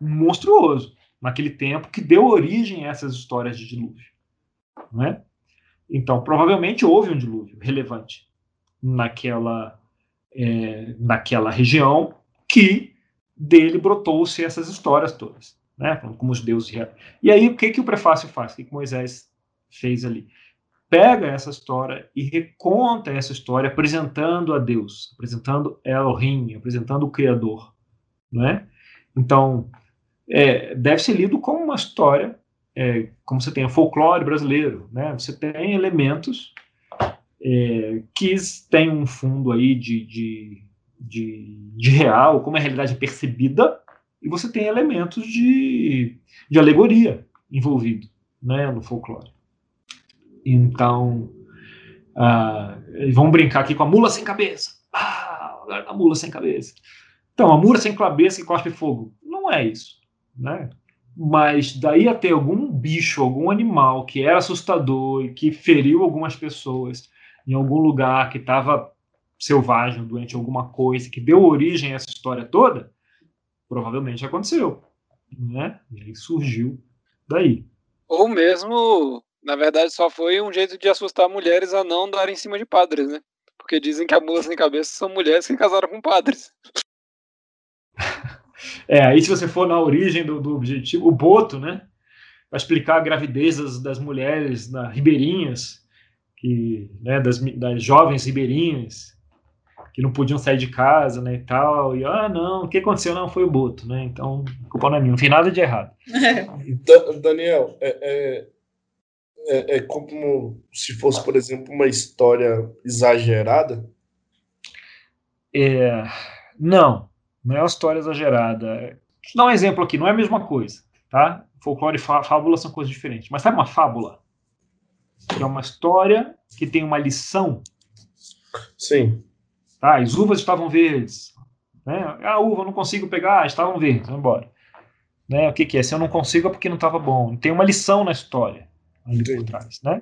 monstruoso naquele tempo que deu origem a essas histórias de dilúvio. Né? Então, provavelmente houve um dilúvio relevante naquela, é, naquela região que dele brotou-se essas histórias todas, né? como os deuses. E aí, o que, que o prefácio faz? O que, que Moisés fez ali? Pega essa história e reconta essa história apresentando a Deus, apresentando Elohim, apresentando o Criador. Né? Então, é, deve ser lido como uma história, é, como você tem o folclore brasileiro, né? Você tem elementos é, que têm um fundo aí de, de, de, de, real, como é a realidade percebida, e você tem elementos de, de alegoria envolvido né, no folclore. Então, ah, vamos brincar aqui com a mula sem cabeça. Ah, a mula sem cabeça. Então, a mula sem cabeça que cospe fogo. Não é isso né? Mas daí a ter algum bicho, algum animal que era assustador e que feriu algumas pessoas em algum lugar que estava selvagem, doente, alguma coisa, que deu origem a essa história toda, provavelmente aconteceu, né? E aí surgiu daí. Ou mesmo, na verdade, só foi um jeito de assustar mulheres a não darem em cima de padres, né? Porque dizem que a mulas sem cabeça são mulheres que casaram com padres. <laughs> É, aí se você for na origem do, do objetivo, o boto, né? Para explicar a gravidez das, das mulheres na, ribeirinhas, que, né, das, das jovens ribeirinhas, que não podiam sair de casa, né, e tal, e, ah, não, o que aconteceu? Não, foi o boto, né, então, culpa não é minha, não tem nada de errado. <laughs> Daniel, é, é, é, é como se fosse, por exemplo, uma história exagerada? É, não, não é uma história exagerada. Deixa eu dar um exemplo aqui, não é a mesma coisa, tá? Folclore e fábula são coisas diferentes. Mas sabe uma fábula? Que é uma história que tem uma lição. Sim. Tá? As uvas estavam verdes. Né? A uva eu não consigo pegar, estavam verdes, vamos embora. Né? O que, que é? Se eu não consigo é porque não estava bom. Tem uma lição na história ali por trás, né?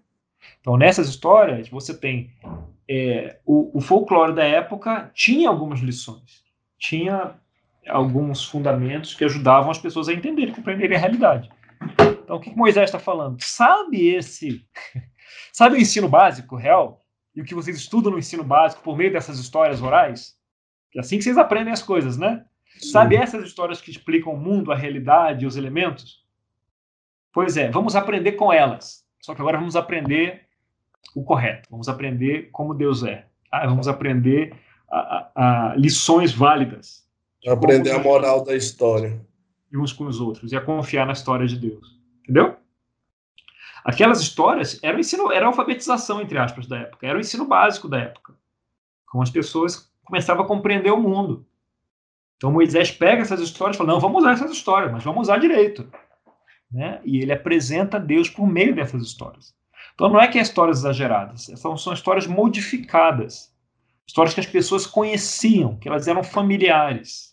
Então, nessas histórias, você tem é, o, o folclore da época tinha algumas lições tinha alguns fundamentos que ajudavam as pessoas a entenderem, compreenderem a realidade. Então, o que Moisés está falando? Sabe esse, <laughs> sabe o ensino básico real e o que vocês estudam no ensino básico por meio dessas histórias orais? É assim que vocês aprendem as coisas, né? Sim. Sabe essas histórias que explicam o mundo, a realidade e os elementos? Pois é, vamos aprender com elas. Só que agora vamos aprender o correto. Vamos aprender como Deus é. Ah, vamos aprender a, a, lições válidas. Aprender a moral da história. E uns com os outros, e a confiar na história de Deus. Entendeu? Aquelas histórias eram ensino, era alfabetização, entre aspas, da época. Era o ensino básico da época. Como as pessoas começavam a compreender o mundo. Então Moisés pega essas histórias e fala: não, vamos usar essas histórias, mas vamos usar direito. Né? E ele apresenta Deus por meio dessas histórias. Então não é que é histórias exageradas, são, são histórias modificadas histórias que as pessoas conheciam, que elas eram familiares,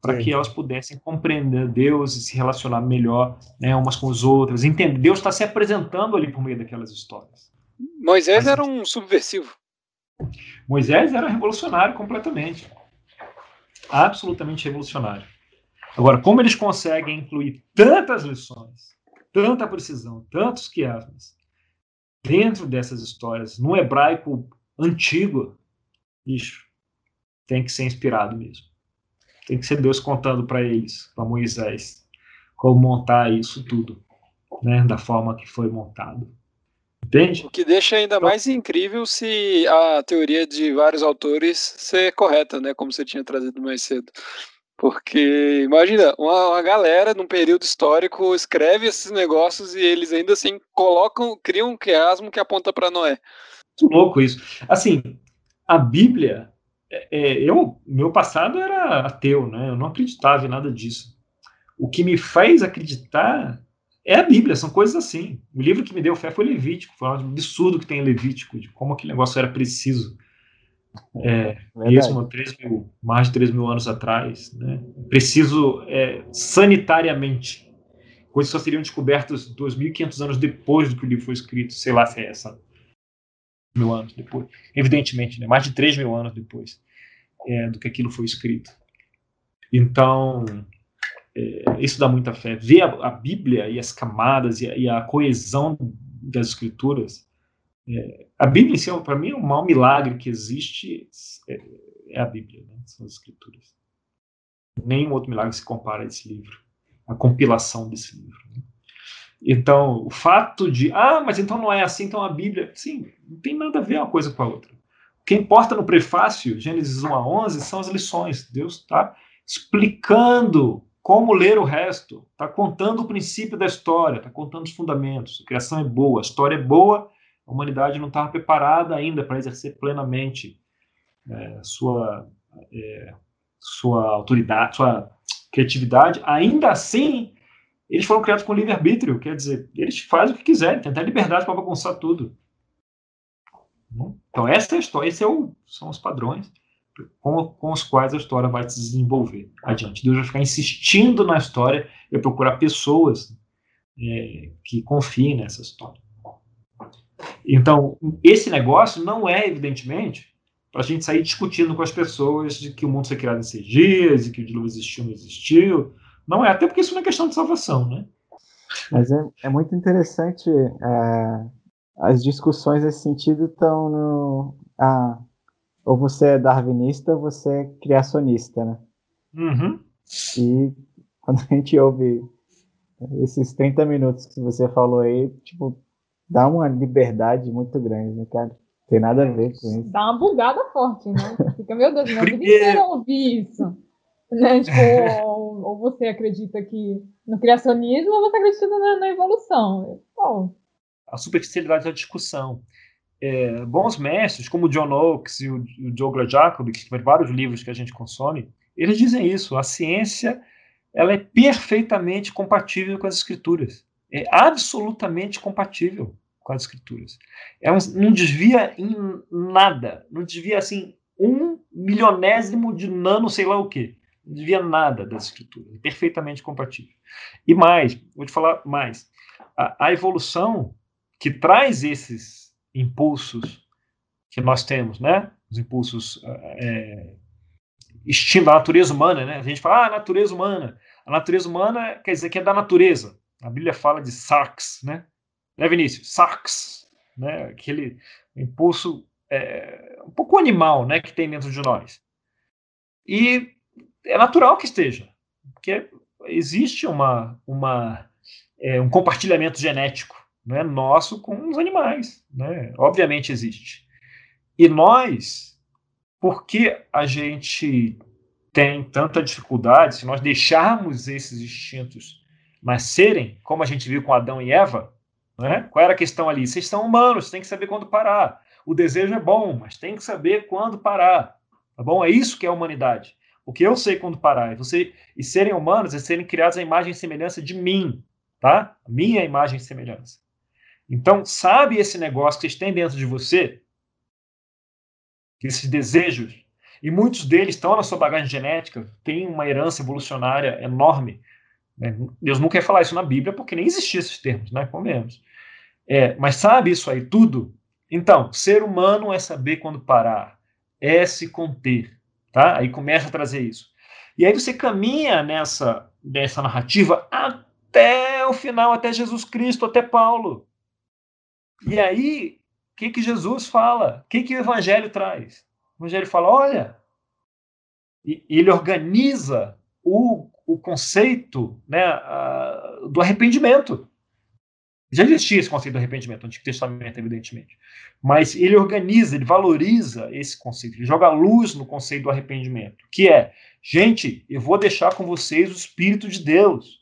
para que elas pudessem compreender Deus e se relacionar melhor né, umas com as outras. Entender, Deus está se apresentando ali por meio daquelas histórias. Moisés Mas, era um subversivo. Moisés era revolucionário completamente. Absolutamente revolucionário. Agora, como eles conseguem incluir tantas lições, tanta precisão, tantos quiasmas dentro dessas histórias, no hebraico antigo, bicho, tem que ser inspirado mesmo. Tem que ser Deus contando para eles, para Moisés, como montar isso tudo, né, da forma que foi montado. Entende? O que deixa ainda então, mais incrível se a teoria de vários autores ser correta, né, como você tinha trazido mais cedo. Porque, imagina, uma, uma, galera num período histórico escreve esses negócios e eles ainda assim colocam, criam um quiasmo que aponta para Noé. Muito louco isso. Assim, a Bíblia, é, é, eu, meu passado era ateu, né? Eu não acreditava em nada disso. O que me faz acreditar é a Bíblia, são coisas assim. O livro que me deu fé foi Levítico, foi um absurdo que tem em Levítico, de como aquele negócio era preciso. É, mesmo 3 mil, mais de 3 mil anos atrás, né? preciso é, sanitariamente. Coisas só seriam descobertas 2.500 anos depois do que o livro foi escrito, sei lá se é essa mil anos depois. Evidentemente, né? mais de 3 mil anos depois é, do que aquilo foi escrito. Então, é, isso dá muita fé. Ver a, a Bíblia e as camadas e a, e a coesão das escrituras. É, a Bíblia, si, para mim, é o maior milagre que existe é, é a Bíblia, né? são as escrituras. Nenhum outro milagre se compara a esse livro, a compilação desse livro. Né? Então, o fato de, ah, mas então não é assim, então a Bíblia, sim, não tem nada a ver uma coisa com a outra. O que importa no prefácio, Gênesis 1 a 11, são as lições. Deus está explicando como ler o resto, está contando o princípio da história, está contando os fundamentos. A criação é boa, a história é boa, a humanidade não estava preparada ainda para exercer plenamente é, sua, é, sua autoridade, sua criatividade. Ainda assim, eles foram criados com livre-arbítrio, quer dizer, eles fazem o que quiserem, têm até liberdade para bagunçar tudo. Então, essa é a história, esses é são os padrões com, com, os quais a história vai se desenvolver adiante. Deus vai ficar insistindo na história e procurar pessoas é, que confiem nessa história. Então, esse negócio não é, evidentemente, para a gente sair discutindo com as pessoas de que o mundo foi criado em seis dias, e que o dilúvio existiu ou não existiu. Não é, até porque isso não é questão de salvação, né? Mas é, é muito interessante, é, as discussões nesse sentido estão no... Ah, ou você é darwinista ou você é criacionista, né? Uhum. E quando a gente ouve esses 30 minutos que você falou aí, tipo, dá uma liberdade muito grande, né, cara? Tem nada a ver com isso. Dá uma bugada forte, né? Fica, meu Deus, minha vida inteira ouvir isso. Né? <laughs> Tipo, ou, ou, você acredita que no criacionismo ou você acredita na, na evolução. Pô. A superficialidade da discussão. É, bons mestres, como o John Oakes e o, o Douglas Jacob, que escreveram vários livros que a gente consome, eles dizem isso. A ciência ela é perfeitamente compatível com as escrituras. É absolutamente compatível com as escrituras. É um, não desvia em nada. Não desvia, assim, um milionésimo de nano sei lá o quê. Não desvia nada das escrituras. Perfeitamente compatível. E mais, vou te falar mais. A, a evolução que traz esses impulsos que nós temos, né? Os impulsos é, instinto da natureza humana, né? A gente fala, ah, natureza humana. A natureza humana quer dizer que é da natureza. A Bíblia fala de sarx, né? Né, Vinícius? Sarx, né? Aquele impulso é, um pouco animal, né? Que tem dentro de nós. E é natural que esteja, porque existe uma, uma é, um compartilhamento genético né, nosso com os animais. Né? Obviamente existe. E nós, porque a gente tem tanta dificuldade, se nós deixarmos esses instintos nascerem, como a gente viu com Adão e Eva, né? qual era a questão ali? Vocês são humanos, tem que saber quando parar. O desejo é bom, mas tem que saber quando parar. Tá bom? É isso que é a humanidade. O que eu sei quando parar. E, você, e serem humanos é serem criados à imagem e semelhança de mim. Tá? Minha imagem e semelhança. Então, sabe esse negócio que vocês têm dentro de você? Esses desejos. E muitos deles estão na sua bagagem genética, têm uma herança evolucionária enorme. Né? Deus não quer falar isso na Bíblia porque nem existiam esses termos, né? Comemos. É, mas sabe isso aí tudo? Então, ser humano é saber quando parar, é se conter, tá? Aí começa a trazer isso. E aí você caminha nessa, nessa narrativa até o final, até Jesus Cristo, até Paulo. E aí, o que, que Jesus fala? O que, que o Evangelho traz? O Evangelho fala: olha, e, ele organiza o, o conceito né, a, do arrependimento. Já existia esse conceito do arrependimento no Antigo Testamento, evidentemente. Mas ele organiza, ele valoriza esse conceito, ele joga luz no conceito do arrependimento, que é, gente, eu vou deixar com vocês o Espírito de Deus,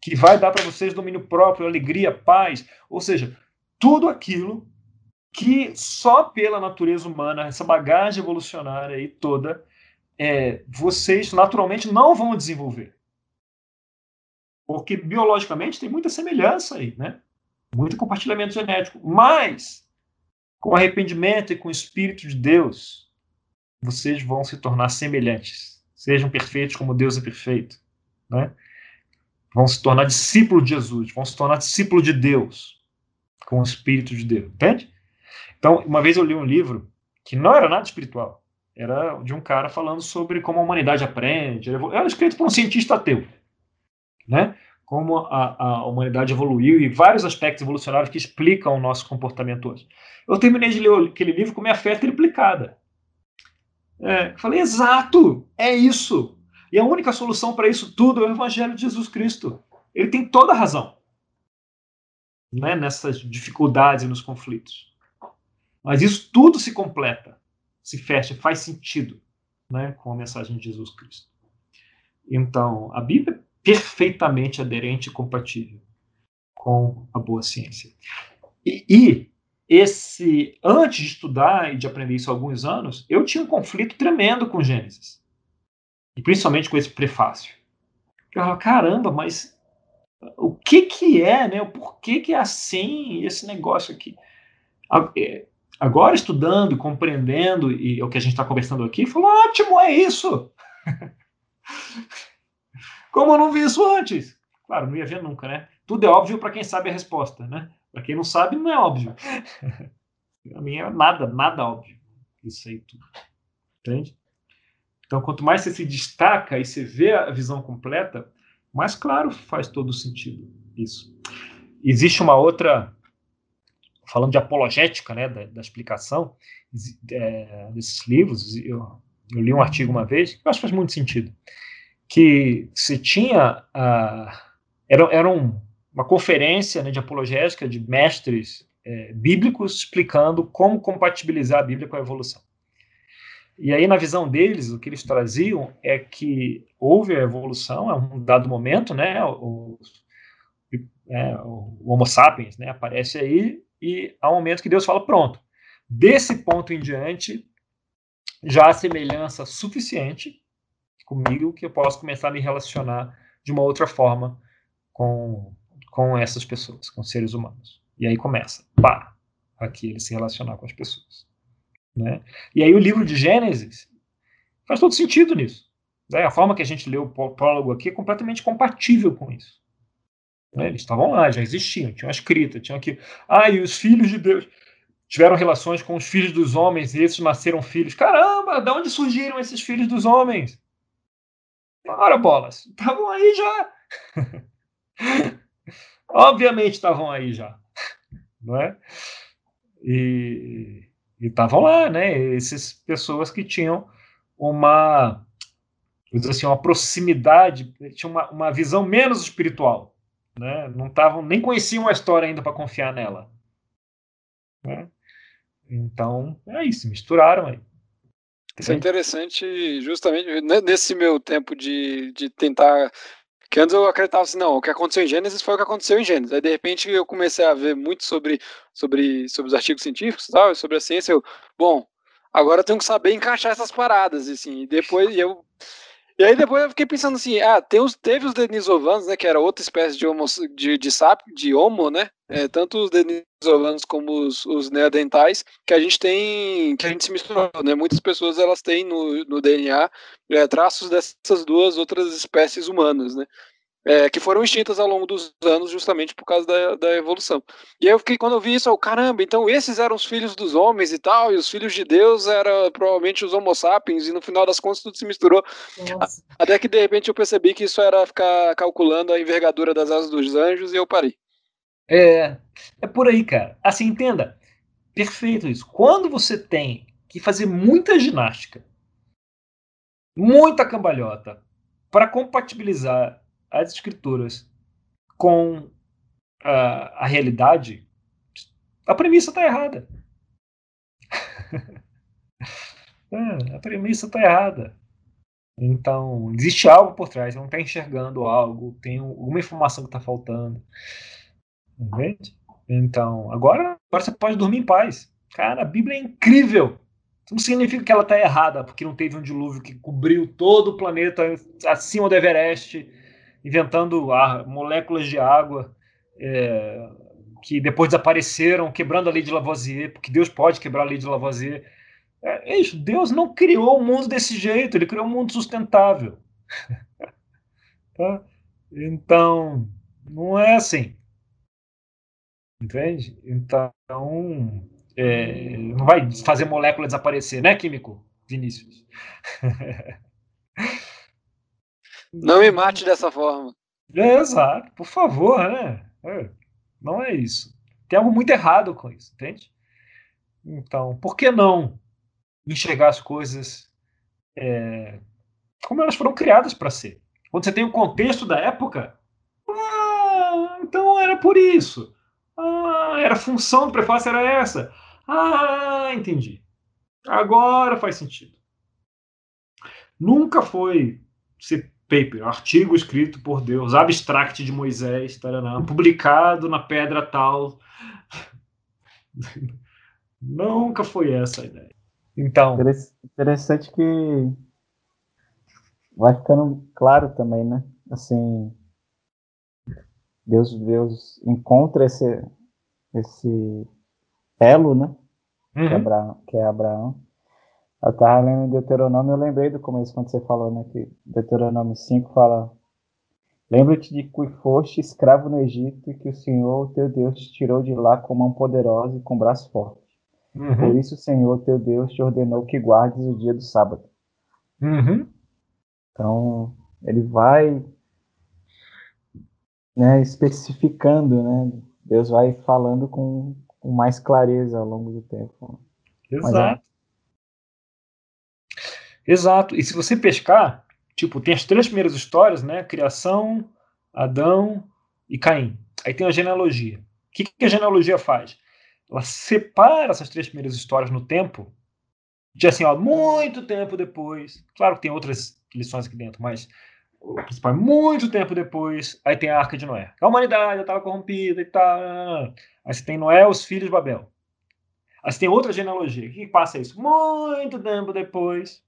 que vai dar para vocês domínio próprio, alegria, paz. Ou seja, tudo aquilo que só pela natureza humana, essa bagagem evolucionária aí toda, é, vocês naturalmente não vão desenvolver. Porque biologicamente tem muita semelhança aí, né? Muito compartilhamento genético. Mas, com arrependimento e com o Espírito de Deus, vocês vão se tornar semelhantes. Sejam perfeitos como Deus é perfeito. Né? Vão se tornar discípulos de Jesus, vão se tornar discípulos de Deus com o Espírito de Deus, entende? Então, uma vez eu li um livro que não era nada espiritual. Era de um cara falando sobre como a humanidade aprende. Era escrito por um cientista ateu, né? Como a, a humanidade evoluiu e vários aspectos evolucionários que explicam o nosso comportamento hoje. Eu terminei de ler aquele livro com minha fé triplicada. É, falei, exato, é isso. E a única solução para isso tudo é o Evangelho de Jesus Cristo. Ele tem toda a razão né, nessas dificuldades e nos conflitos. Mas isso tudo se completa, se fecha, faz sentido né, com a mensagem de Jesus Cristo. Então, a Bíblia perfeitamente aderente e compatível com a boa ciência. E, e esse antes de estudar e de aprender isso há alguns anos, eu tinha um conflito tremendo com Gênesis. E principalmente com esse prefácio. Eu falava, caramba, mas o que que é, né? O porquê que é assim esse negócio aqui? É, agora estudando, compreendendo e é o que a gente está conversando aqui, falou ótimo, é isso. <laughs> Como eu não vi isso antes? Claro, não ia ver nunca, né? Tudo é óbvio para quem sabe a resposta, né? Para quem não sabe, não é óbvio. <laughs> a mim é nada, nada óbvio. Isso aí tudo. Entende? Então, quanto mais você se destaca e você vê a visão completa, mais claro faz todo sentido isso. Existe uma outra, falando de apologética, né, da, da explicação é, desses livros, eu, eu, li um artigo uma vez, que eu acho que faz muito sentido, que se tinha, uh, era, era um, uma conferência né, de apologética de mestres é, bíblicos explicando como compatibilizar a Bíblia com a evolução. E aí, na visão deles, o que eles traziam é que houve a evolução, a um dado momento, né? O, é, o Homo sapiens né, aparece aí, e há um momento que Deus fala: pronto, desse ponto em diante, já há semelhança suficiente comigo que eu posso começar a me relacionar de uma outra forma com, com essas pessoas, com seres humanos. E aí começa, pá, aqui ele se relacionar com as pessoas. Né? E aí o livro de Gênesis faz todo sentido nisso. Né? A forma que a gente leu o prólogo aqui é completamente compatível com isso. Né? Eles estavam lá, já existiam, tinham a escrita, tinham aqui. Ah, e os filhos de Deus tiveram relações com os filhos dos homens e esses nasceram filhos. Caramba, de onde surgiram esses filhos dos homens? Ora, bolas, estavam aí já. <laughs> Obviamente estavam aí já, não é? E estavam lá, né? Essas pessoas que tinham uma, assim, uma proximidade, tinham uma, uma visão menos espiritual, né? Não estavam, nem conheciam a história ainda para confiar nela. Né? Então, é isso, misturaram aí. Isso é interessante, justamente nesse meu tempo de, de tentar que antes eu acreditava assim, não, o que aconteceu em Gênesis foi o que aconteceu em Gênesis. Aí de repente eu comecei a ver muito sobre, sobre, sobre os artigos científicos e tal, sobre a ciência. Eu, bom, agora eu tenho que saber encaixar essas paradas, assim. E depois eu e aí depois eu fiquei pensando assim, ah, tem os, teve os denisovanos, né, que era outra espécie de homo, de, de, sap, de homo, né, é, tanto os denisovanos como os, os neandertais, que a gente tem, que a gente se misturou, né, muitas pessoas elas têm no, no DNA é, traços dessas duas outras espécies humanas, né, é, que foram extintas ao longo dos anos justamente por causa da, da evolução. E aí eu fiquei, quando eu vi isso, eu, caramba, então esses eram os filhos dos homens e tal, e os filhos de Deus eram provavelmente os homo sapiens, e no final das contas tudo se misturou. Nossa. Até que de repente eu percebi que isso era ficar calculando a envergadura das asas dos anjos e eu parei. É, é por aí, cara. Assim, entenda. Perfeito isso. Quando você tem que fazer muita ginástica, muita cambalhota, para compatibilizar as escrituras com a, a realidade, a premissa está errada. <laughs> é, a premissa está errada. Então, existe algo por trás, não está enxergando algo, tem alguma informação que está faltando. Entende? Então, agora, agora você pode dormir em paz. Cara, a Bíblia é incrível. Isso não significa que ela está errada, porque não teve um dilúvio que cobriu todo o planeta acima do Everest inventando ar, moléculas de água é, que depois desapareceram, quebrando a lei de Lavoisier, porque Deus pode quebrar a lei de Lavoisier. É, é isso, Deus não criou o mundo desse jeito, ele criou um mundo sustentável. <laughs> tá? Então, não é assim. Entende? Então, é, não vai fazer molécula desaparecer, né, químico? Vinícius. <laughs> Não me mate dessa forma. É, exato, por favor, né? É, não é isso. Tem algo muito errado com isso, entende? Então, por que não enxergar as coisas é, como elas foram criadas para ser? Quando você tem o contexto da época, ah, então era por isso. Ah, era função do prefácio era essa. Ah, entendi. Agora faz sentido. Nunca foi ser paper, artigo escrito por Deus, abstract de Moisés, taraná, publicado na pedra tal. <laughs> Nunca foi essa a ideia. Então. Interessante que vai ficando claro também, né? Assim, Deus, Deus encontra esse, esse elo, né? Uhum. Que, é Abraão, que é Abraão. Eu estava lendo Deuteronômio, eu lembrei do começo, quando você falou, né? Que Deuteronômio 5 fala: Lembra-te de que foste escravo no Egito e que o Senhor, teu Deus, te tirou de lá com mão poderosa e com braço forte. Uhum. Por isso o Senhor, teu Deus, te ordenou que guardes o dia do sábado. Uhum. Então, ele vai né, especificando, né? Deus vai falando com, com mais clareza ao longo do tempo. Exato. Exato. E se você pescar, tipo, tem as três primeiras histórias, né? Criação, Adão e Caim. Aí tem a genealogia. O que, que a genealogia faz? Ela separa essas três primeiras histórias no tempo, de assim, ó, muito tempo depois. Claro que tem outras lições aqui dentro, mas o principal é muito tempo depois. Aí tem a Arca de Noé. A humanidade estava corrompida e tal. Aí você tem Noé, os filhos de Babel. Aí você tem outra genealogia. O que passa isso? Muito tempo depois.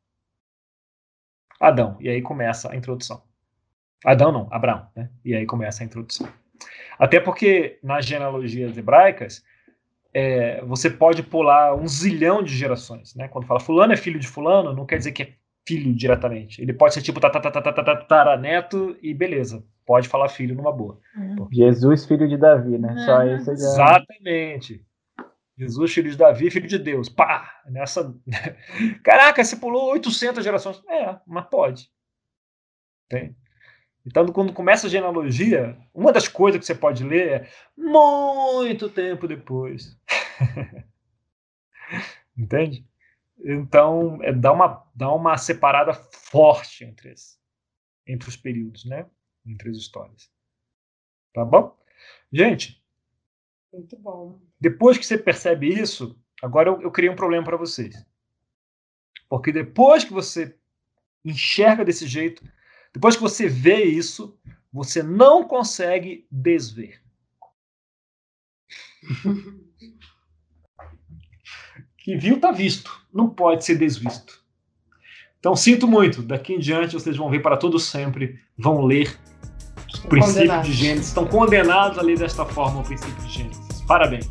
Adão. E aí começa a introdução. Adão não, Abraão, né? E aí começa a introdução. Até porque nas genealogias hebraicas é, você pode pular um zilhão de gerações, né? Quando fala fulano é filho de fulano, não quer dizer que é filho diretamente. Ele pode ser tipo tataraneto e beleza, pode falar filho numa boa. Uhum. Jesus, filho de Davi, né? Só isso já... Exatamente. Jesus, filho de Davi, filho de Deus. Pá! Nessa. <laughs> Caraca, você pulou 800 gerações. É, mas pode. Tem. Então, quando começa a genealogia, uma das coisas que você pode ler é muito tempo depois. <laughs> Entende? Então, é, dá, uma, dá uma separada forte entre, entre os períodos, né? Entre as histórias. Tá bom? Gente. Muito bom. Depois que você percebe isso, agora eu, eu criei um problema para vocês. Porque depois que você enxerga desse jeito, depois que você vê isso, você não consegue desver. <laughs> que viu, tá visto. Não pode ser desvisto. Então, sinto muito. Daqui em diante, vocês vão ver para todo sempre, vão ler princípio de Gênesis. Estão condenados a ler desta forma o princípio de Gênesis. Parabéns.